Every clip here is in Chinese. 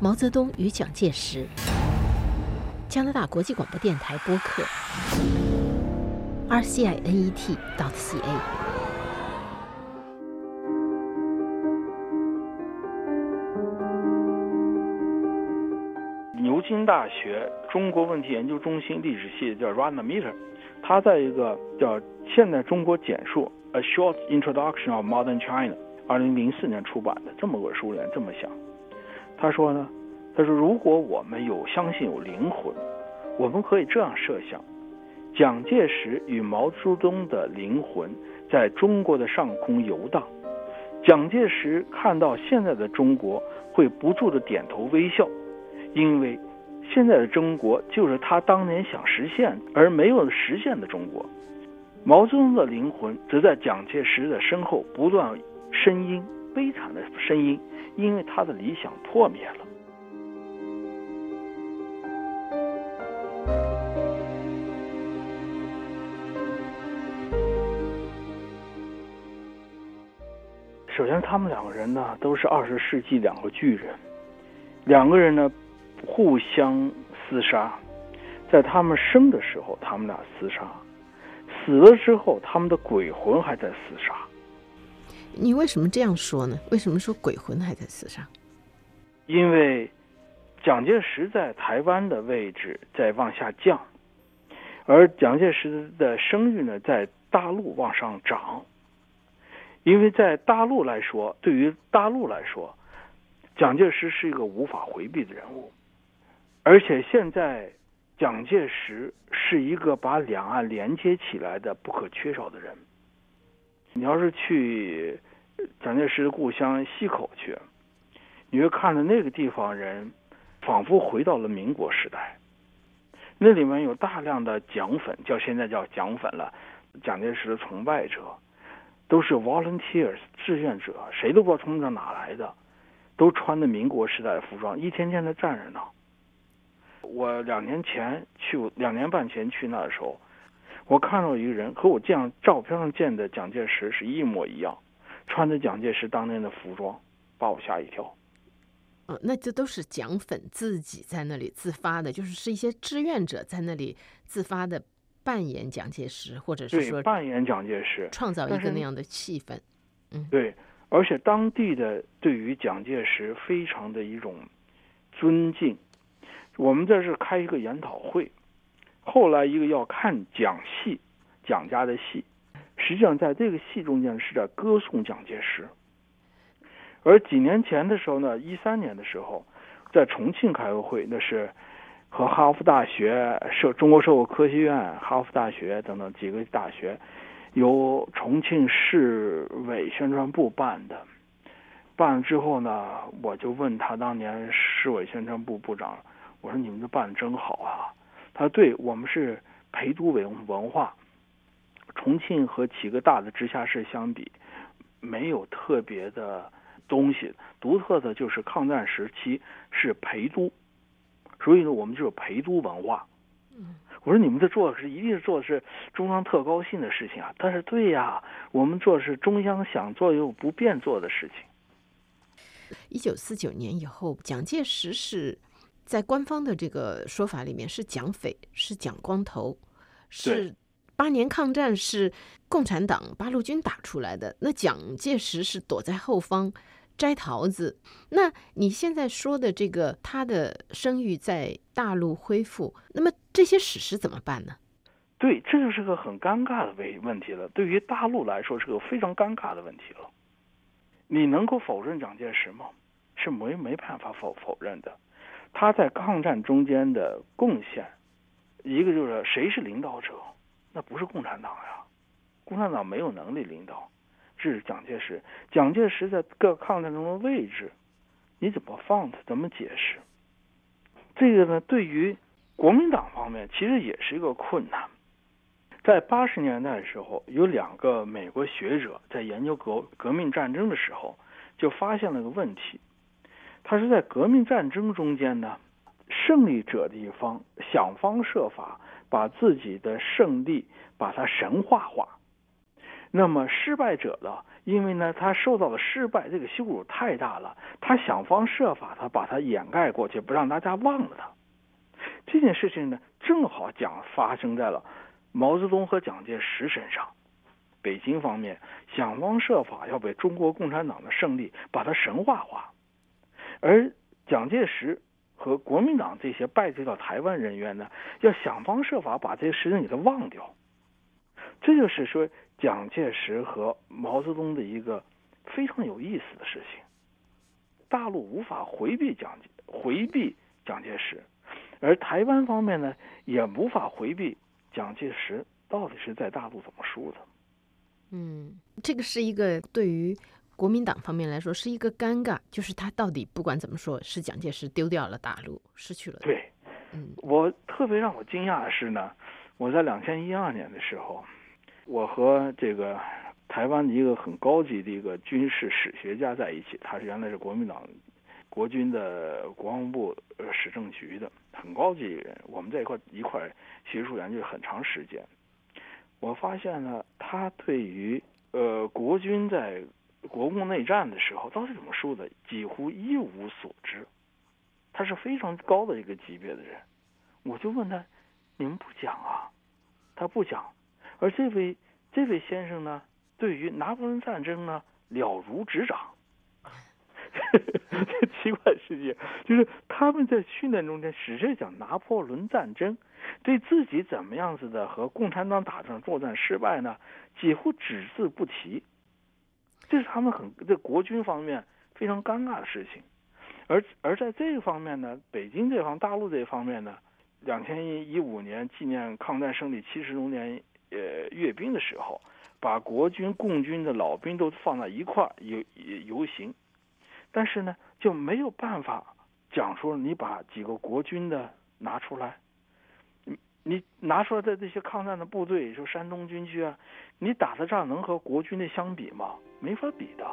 毛泽东与蒋介石，加拿大国际广播电台播客 R C I N E T 倒 C A。牛津大学中国问题研究中心历史系叫 Rana Meter，他在一个叫《现代中国简述》A Short Introduction of Modern China，二零零四年出版的这么个书里这么想。他说呢，他说如果我们有相信有灵魂，我们可以这样设想：蒋介石与毛泽东的灵魂在中国的上空游荡。蒋介石看到现在的中国，会不住的点头微笑，因为现在的中国就是他当年想实现而没有实现的中国。毛泽东的灵魂则在蒋介石的身后不断呻吟，悲惨的声音。因为他的理想破灭了。首先，他们两个人呢，都是二十世纪两个巨人，两个人呢互相厮杀，在他们生的时候，他们俩厮杀；死了之后，他们的鬼魂还在厮杀。你为什么这样说呢？为什么说鬼魂还在厮杀？因为蒋介石在台湾的位置在往下降，而蒋介石的声誉呢在大陆往上涨。因为在大陆来说，对于大陆来说，蒋介石是一个无法回避的人物，而且现在蒋介石是一个把两岸连接起来的不可缺少的人。你要是去。蒋介石的故乡溪口去，你会看到那个地方人仿佛回到了民国时代。那里面有大量的蒋粉，叫现在叫蒋粉了，蒋介石的崇拜者，都是 volunteers 志愿者，谁都不知道从哪来的，都穿的民国时代的服装，一天天的站着呢。我两年前去，两年半前去那的时候，我看到一个人和我这样照片上见的蒋介石是一模一样。穿着蒋介石当年的服装，把我吓一跳。哦，那这都是蒋粉自己在那里自发的，就是是一些志愿者在那里自发的扮演蒋介石，或者是说扮演蒋介石，创造一个那样的气氛。嗯，对，而且当地的对于蒋介石非常的一种尊敬。我们这是开一个研讨会，后来一个要看蒋戏，蒋家的戏。实际上，在这个戏中间是在歌颂蒋介石。而几年前的时候呢，一三年的时候，在重庆开个会，那是和哈佛大学、社中国社会科学院、哈佛大学等等几个大学，由重庆市委宣传部办的。办了之后呢，我就问他当年市委宣传部部长，我说：“你们这办的真好啊！”他说：“对我们是陪都文文化。”重庆和几个大的直辖市相比，没有特别的东西，独特的就是抗战时期是陪都，所以呢，我们就有陪都文化。嗯我说你们这做的是一定是做的是中央特高兴的事情啊，但是对呀，我们做的是中央想做又不便做的事情。一九四九年以后，蒋介石是在官方的这个说法里面是蒋匪，是蒋光头，是。八年抗战是共产党八路军打出来的，那蒋介石是躲在后方摘桃子。那你现在说的这个他的声誉在大陆恢复，那么这些史实怎么办呢？对，这就是个很尴尬的问问题了。对于大陆来说，是个非常尴尬的问题了。你能够否认蒋介石吗？是没没办法否否认的。他在抗战中间的贡献，一个就是谁是领导者。那不是共产党呀，共产党没有能力领导，这是蒋介石。蒋介石在各抗战中的位置，你怎么放他？怎么解释？这个呢？对于国民党方面，其实也是一个困难。在八十年代的时候，有两个美国学者在研究革革命战争的时候，就发现了个问题。他是在革命战争中间呢，胜利者的一方想方设法。把自己的胜利把它神话化，那么失败者呢，因为呢，他受到的失败，这个羞辱太大了，他想方设法，他把它掩盖过去，不让大家忘了他。这件事情呢，正好讲发生在了毛泽东和蒋介石身上。北京方面想方设法要被中国共产党的胜利把它神话化，而蒋介石和国民党这些败退到台湾人员呢，要想方设法把这些事情给他忘掉。这就是说。蒋介石和毛泽东的一个非常有意思的事情，大陆无法回避蒋回避蒋介石，而台湾方面呢也无法回避蒋介石到底是在大陆怎么输的。嗯，这个是一个对于国民党方面来说是一个尴尬，就是他到底不管怎么说，是蒋介石丢掉了大陆，失去了。对，嗯，我特别让我惊讶的是呢，我在两千一二年的时候。我和这个台湾的一个很高级的一个军事史学家在一起，他是原来是国民党国军的国防部呃史政局的很高级人，我们在一块一块学术研究很长时间。我发现呢，他对于呃国军在国共内战的时候到底怎么输的，几乎一无所知。他是非常高的一个级别的人，我就问他：“你们不讲啊？”他不讲。而这位这位先生呢，对于拿破仑战争呢了如指掌。这奇怪事情就是他们在训练中间只是讲拿破仑战争，对自己怎么样子的和共产党打仗作战失败呢，几乎只字不提。这是他们很在国军方面非常尴尬的事情。而而在这个方面呢，北京这方大陆这方面呢，两千一五年纪念抗战胜利七十周年。呃，阅兵的时候，把国军、共军的老兵都放在一块游游行，但是呢，就没有办法讲说你把几个国军的拿出来，你你拿出来的这些抗战的部队，说山东军区啊，你打的仗能和国军的相比吗？没法比的，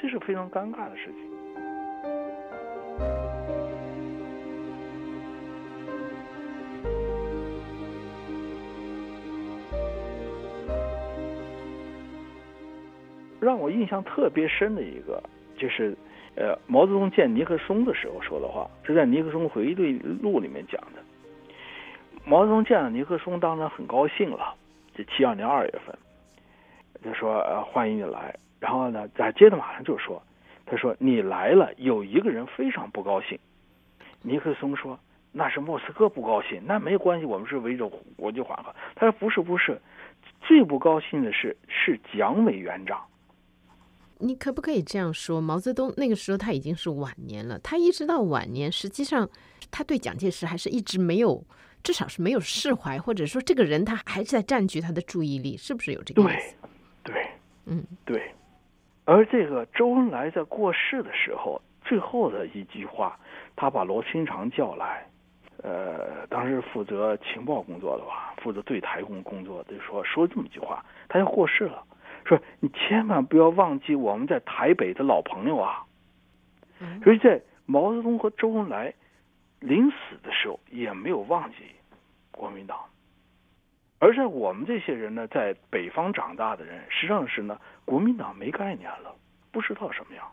这是非常尴尬的事情。让我印象特别深的一个，就是，呃，毛泽东见尼克松的时候说的话，是在尼克松回忆录里面讲的。毛泽东见了尼克松，当然很高兴了。这七二年二月份，就说呃欢迎你来。然后呢，再接着马上就说，他说你来了，有一个人非常不高兴。尼克松说那是莫斯科不高兴，那没有关系，我们是围着国际缓和。他说不是不是，最不高兴的是是蒋委员长。你可不可以这样说？毛泽东那个时候他已经是晚年了，他一直到晚年，实际上他对蒋介石还是一直没有，至少是没有释怀，或者说这个人他还是在占据他的注意力，是不是有这个意思？对，嗯，对。而这个周恩来在过世的时候，最后的一句话，他把罗清长叫来，呃，当时负责情报工作的吧，负责对台工工作的，说说这么一句话，他要过世了。说你千万不要忘记我们在台北的老朋友啊！所以在毛泽东和周恩来临死的时候也没有忘记国民党，而在我们这些人呢，在北方长大的人，实际上是呢，国民党没概念了，不知道什么样。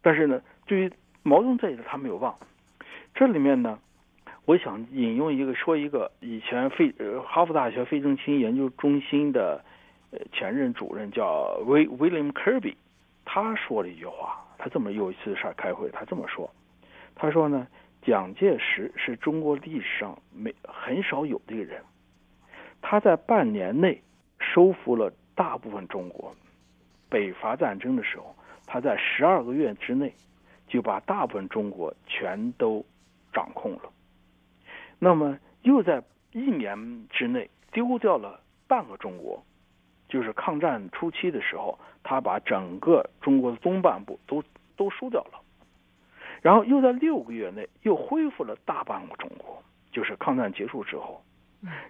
但是呢，对于毛泽东这一次他没有忘。这里面呢，我想引用一个说一个以前费呃哈佛大学费正清研究中心的。呃，前任主任叫威 William Kirby，他说了一句话，他这么有一次上开会，他这么说，他说呢，蒋介石是中国历史上没很少有的一个人，他在半年内收复了大部分中国，北伐战争的时候，他在十二个月之内就把大部分中国全都掌控了，那么又在一年之内丢掉了半个中国。就是抗战初期的时候，他把整个中国的东半部都都输掉了，然后又在六个月内又恢复了大半个中国。就是抗战结束之后，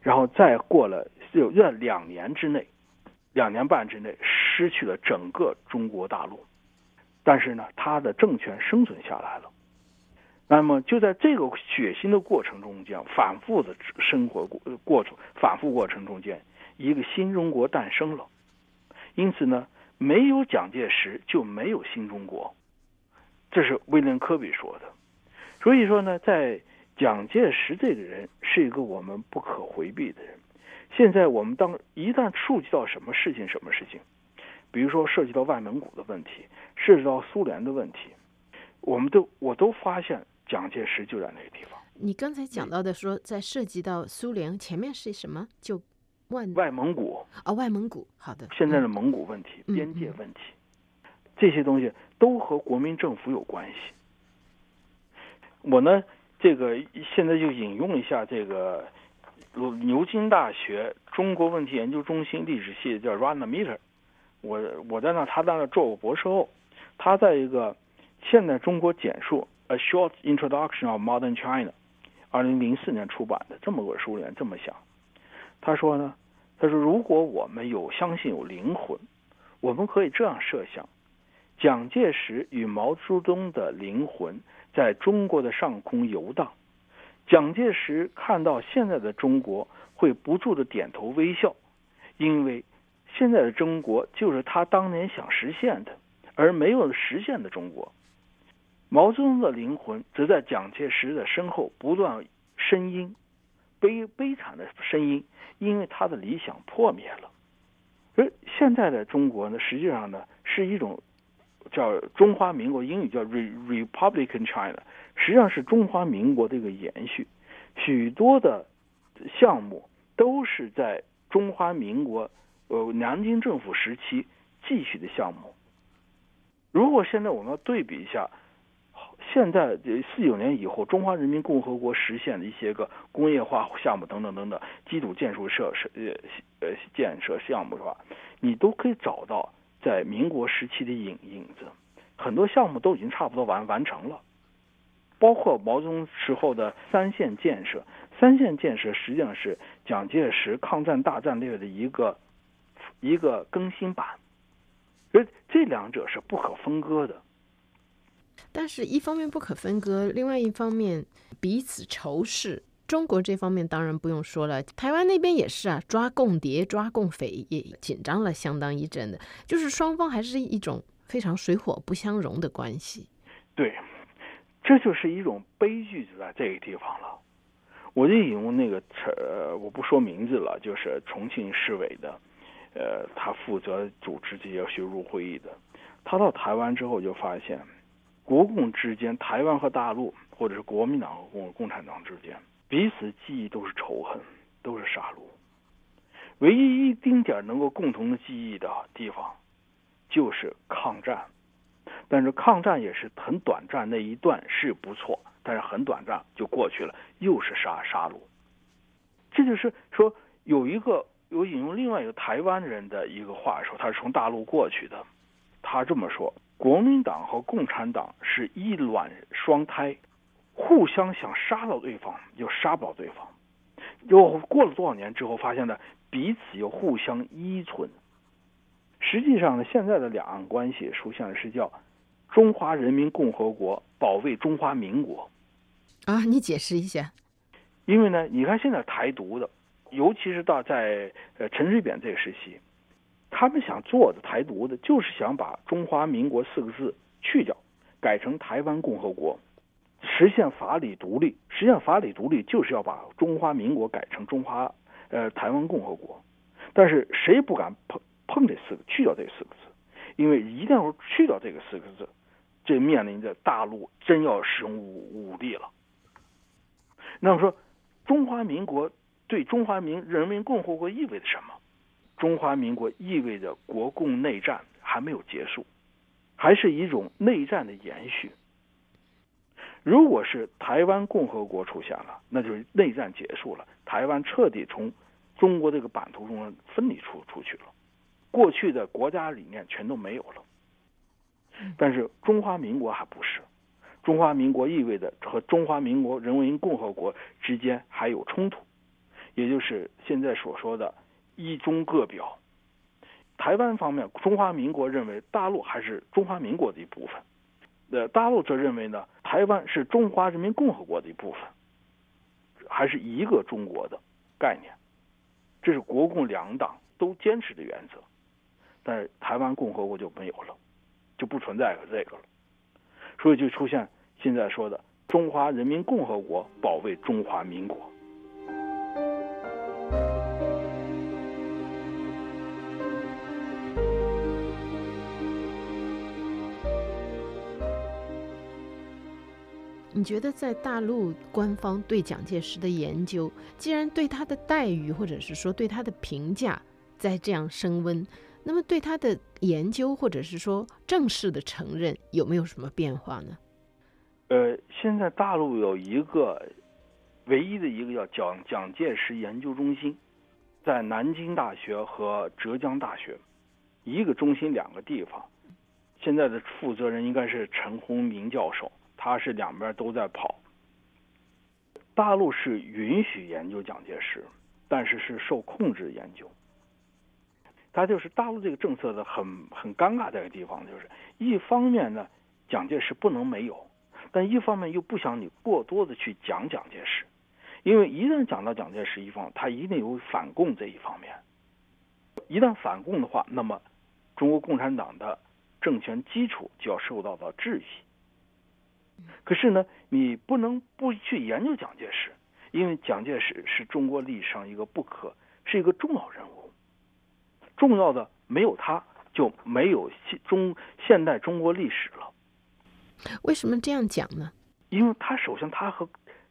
然后再过了又在两年之内，两年半之内失去了整个中国大陆，但是呢，他的政权生存下来了。那么就在这个血腥的过程中间，反复的生活过过程，反复过程中间。一个新中国诞生了，因此呢，没有蒋介石就没有新中国，这是威廉·科比说的。所以说呢，在蒋介石这个人是一个我们不可回避的人。现在我们当一旦触及到什么事情，什么事情，比如说涉及到外蒙古的问题，涉及到苏联的问题，我们都我都发现蒋介石就在那个地方。你刚才讲到的说，在涉及到苏联前面是什么？就外外蒙古啊，外蒙古。好的，现在的蒙古问题、边界问题，这些东西都和国民政府有关系。我呢，这个现在就引用一下这个。牛津大学中国问题研究中心历史系叫 Rana Meter，我我在那他在那做过博士后，他在一个现代中国简述 A Short Introduction of Modern China，二零零四年出版的这么个书里面这么想，他说呢，他说如果我们有相信有灵魂，我们可以这样设想，蒋介石与毛泽东的灵魂在中国的上空游荡。蒋介石看到现在的中国，会不住的点头微笑，因为现在的中国就是他当年想实现的，而没有实现的中国。毛泽东的灵魂则在蒋介石的身后不断呻吟，悲悲惨的声音，因为他的理想破灭了。而现在的中国呢，实际上呢是一种叫中华民国，英语叫 Republican China。实际上是中华民国的一个延续，许多的项目都是在中华民国呃南京政府时期继续的项目。如果现在我们要对比一下，现在四九年以后中华人民共和国实现的一些个工业化项目等等等等基础建设设施呃呃建设项目的话，你都可以找到在民国时期的影影子，很多项目都已经差不多完完成了。包括毛泽东时候的三线建设，三线建设实际上是蒋介石抗战大战略的一个一个更新版，所以这两者是不可分割的。但是，一方面不可分割，另外一方面彼此仇视。中国这方面当然不用说了，台湾那边也是啊，抓共谍、抓共匪也紧张了相当一阵的，就是双方还是一种非常水火不相容的关系。对。这就是一种悲剧，就在这个地方了。我就引用那个，呃，我不说名字了，就是重庆市委的，呃，他负责主持这些学术会议的。他到台湾之后就发现，国共之间，台湾和大陆，或者是国民党和共共产党之间，彼此记忆都是仇恨，都是杀戮。唯一一丁点能够共同的记忆的地方，就是抗战。但是抗战也是很短暂，那一段是不错，但是很短暂就过去了，又是杀杀戮。这就是说，有一个有引用另外一个台湾人的一个话说，他是从大陆过去的，他这么说：国民党和共产党是一卵双胎，互相想杀到对方又杀不到对方，又过了多少年之后，发现呢彼此又互相依存。实际上呢，现在的两岸关系出现的是叫。中华人民共和国保卫中华民国，啊，你解释一下。因为呢，你看现在台独的，尤其是到在呃陈水扁这个时期，他们想做的台独的，就是想把中华民国四个字去掉，改成台湾共和国，实现法理独立。实现法理独立就是要把中华民国改成中华呃台湾共和国，但是谁不敢碰碰这四个去掉这四个字？因为一旦要去掉这个四个字。这面临着大陆真要使用武武力了。那么说，中华民国对中华民人民共和国意味着什么？中华民国意味着国共内战还没有结束，还是一种内战的延续。如果是台湾共和国出现了，那就是内战结束了，台湾彻底从中国这个版图中分离出出去了，过去的国家理念全都没有了。但是中华民国还不是，中华民国意味着和中华民国人民共和国之间还有冲突，也就是现在所说的“一中各表”。台湾方面，中华民国认为大陆还是中华民国的一部分，呃，大陆则认为呢，台湾是中华人民共和国的一部分，还是一个中国的概念，这是国共两党都坚持的原则。但是台湾共和国就没有了，就不存在这个了，所以就出现现在说的中华人民共和国保卫中华民国。你觉得在大陆官方对蒋介石的研究，既然对他的待遇或者是说对他的评价在这样升温，那么对他的研究或者是说正式的承认有没有什么变化呢？呃，现在大陆有一个唯一的一个叫蒋蒋介石研究中心，在南京大学和浙江大学，一个中心两个地方，现在的负责人应该是陈洪明教授。他是两边都在跑。大陆是允许研究蒋介石，但是是受控制研究。他就是大陆这个政策的很很尴尬的一个地方，就是一方面呢，蒋介石不能没有，但一方面又不想你过多的去讲蒋介石，因为一旦讲到蒋介石一方，他一定有反共这一方面。一旦反共的话，那么中国共产党的政权基础就要受到了质疑。可是呢，你不能不去研究蒋介石，因为蒋介石是中国历史上一个不可，是一个重要人物。重要的没有他，就没有现中现代中国历史了。为什么这样讲呢？因为他首先他和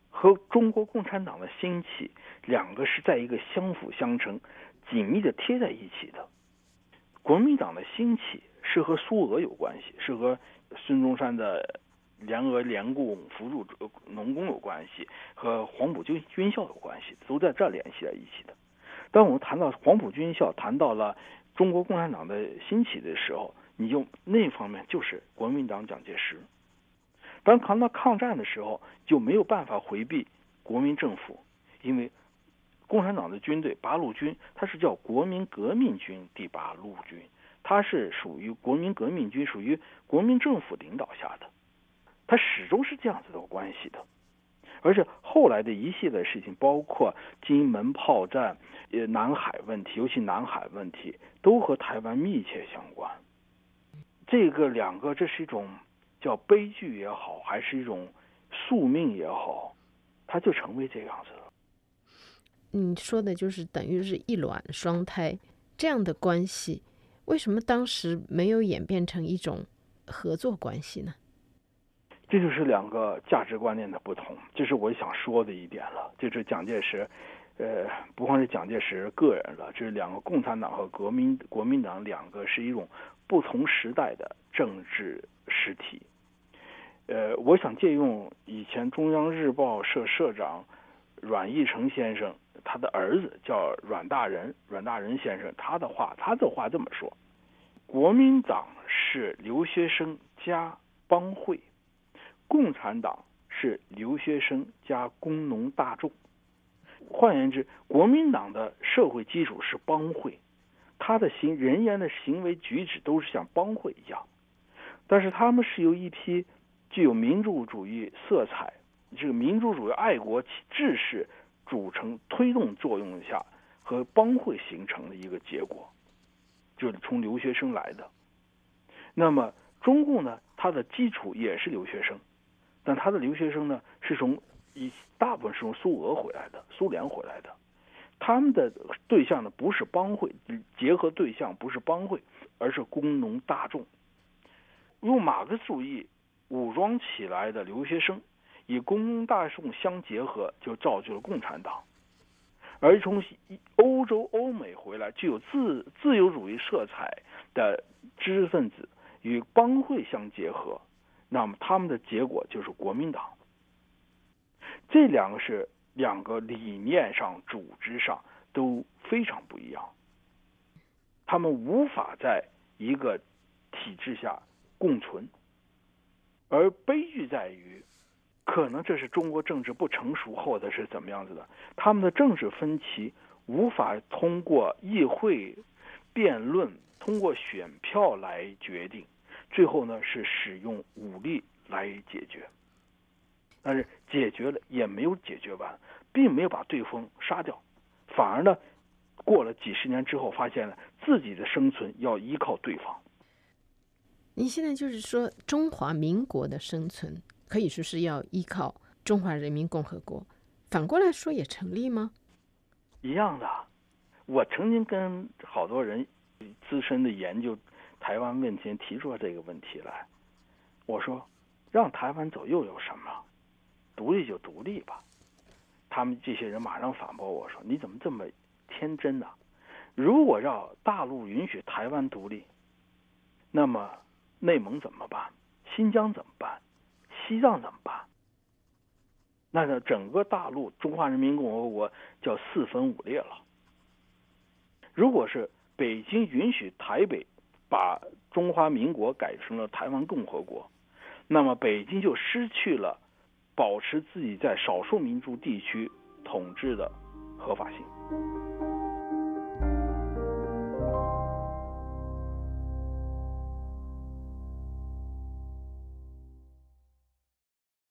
和中国共产党的兴起，两个是在一个相辅相成、紧密的贴在一起的。国民党的兴起是和苏俄有关系，是和孙中山的。联俄联共扶助农工有关系，和黄埔军军校有关系，都在这联系在一起的。当我们谈到黄埔军校，谈到了中国共产党的兴起的时候，你就那方面就是国民党蒋介石。当谈到抗战的时候，就没有办法回避国民政府，因为共产党的军队八路军，它是叫国民革命军第八路军，它是属于国民革命军，属于国民政府领导下的。它始终是这样子的关系的，而且后来的一系列事情，包括金门炮战、呃南海问题，尤其南海问题，都和台湾密切相关。这个两个，这是一种叫悲剧也好，还是一种宿命也好，它就成为这样子了。你说的就是等于是一卵双胎这样的关系，为什么当时没有演变成一种合作关系呢？这就是两个价值观念的不同，这是我想说的一点了。就是蒋介石，呃，不光是蒋介石个人了，这是两个共产党和国民国民党两个是一种不同时代的政治实体。呃，我想借用以前中央日报社社长阮义成先生，他的儿子叫阮大仁，阮大仁先生他的话，他的话这么说：国民党是留学生加帮会。共产党是留学生加工农大众，换言之，国民党的社会基础是帮会，他的行人员的行为举止都是像帮会一样，但是他们是由一批具有民主主义色彩、这个民主主义爱国志士组成推动作用下和帮会形成的一个结果，就是从留学生来的。那么中共呢，它的基础也是留学生。但他的留学生呢，是从一大部分是从苏俄回来的，苏联回来的。他们的对象呢，不是帮会，结合对象不是帮会，而是工农大众。用马克思主义武装起来的留学生，以工农大众相结合，就造就了共产党。而从欧洲、欧美回来具有自自由主义色彩的知识分子，与帮会相结合。那么他们的结果就是国民党。这两个是两个理念上、组织上都非常不一样，他们无法在一个体制下共存。而悲剧在于，可能这是中国政治不成熟，或者是怎么样子的，他们的政治分歧无法通过议会辩论、通过选票来决定。最后呢，是使用武力来解决，但是解决了也没有解决完，并没有把对方杀掉，反而呢，过了几十年之后，发现了自己的生存要依靠对方。您现在就是说，中华民国的生存可以说是要依靠中华人民共和国，反过来说也成立吗？一样的。我曾经跟好多人资深的研究台湾问前提出这个问题来，我说，让台湾走又有什么？独立就独立吧。他们这些人马上反驳我说：“你怎么这么天真呢？如果让大陆允许台湾独立，那么内蒙怎么办？新疆怎么办？西藏怎么办？那这整个大陆中华人民共和国叫四分五裂了。如果是北京允许台北把中华民国改成了台湾共和国，那么北京就失去了。”保持自己在少数民族地区统治的合法性。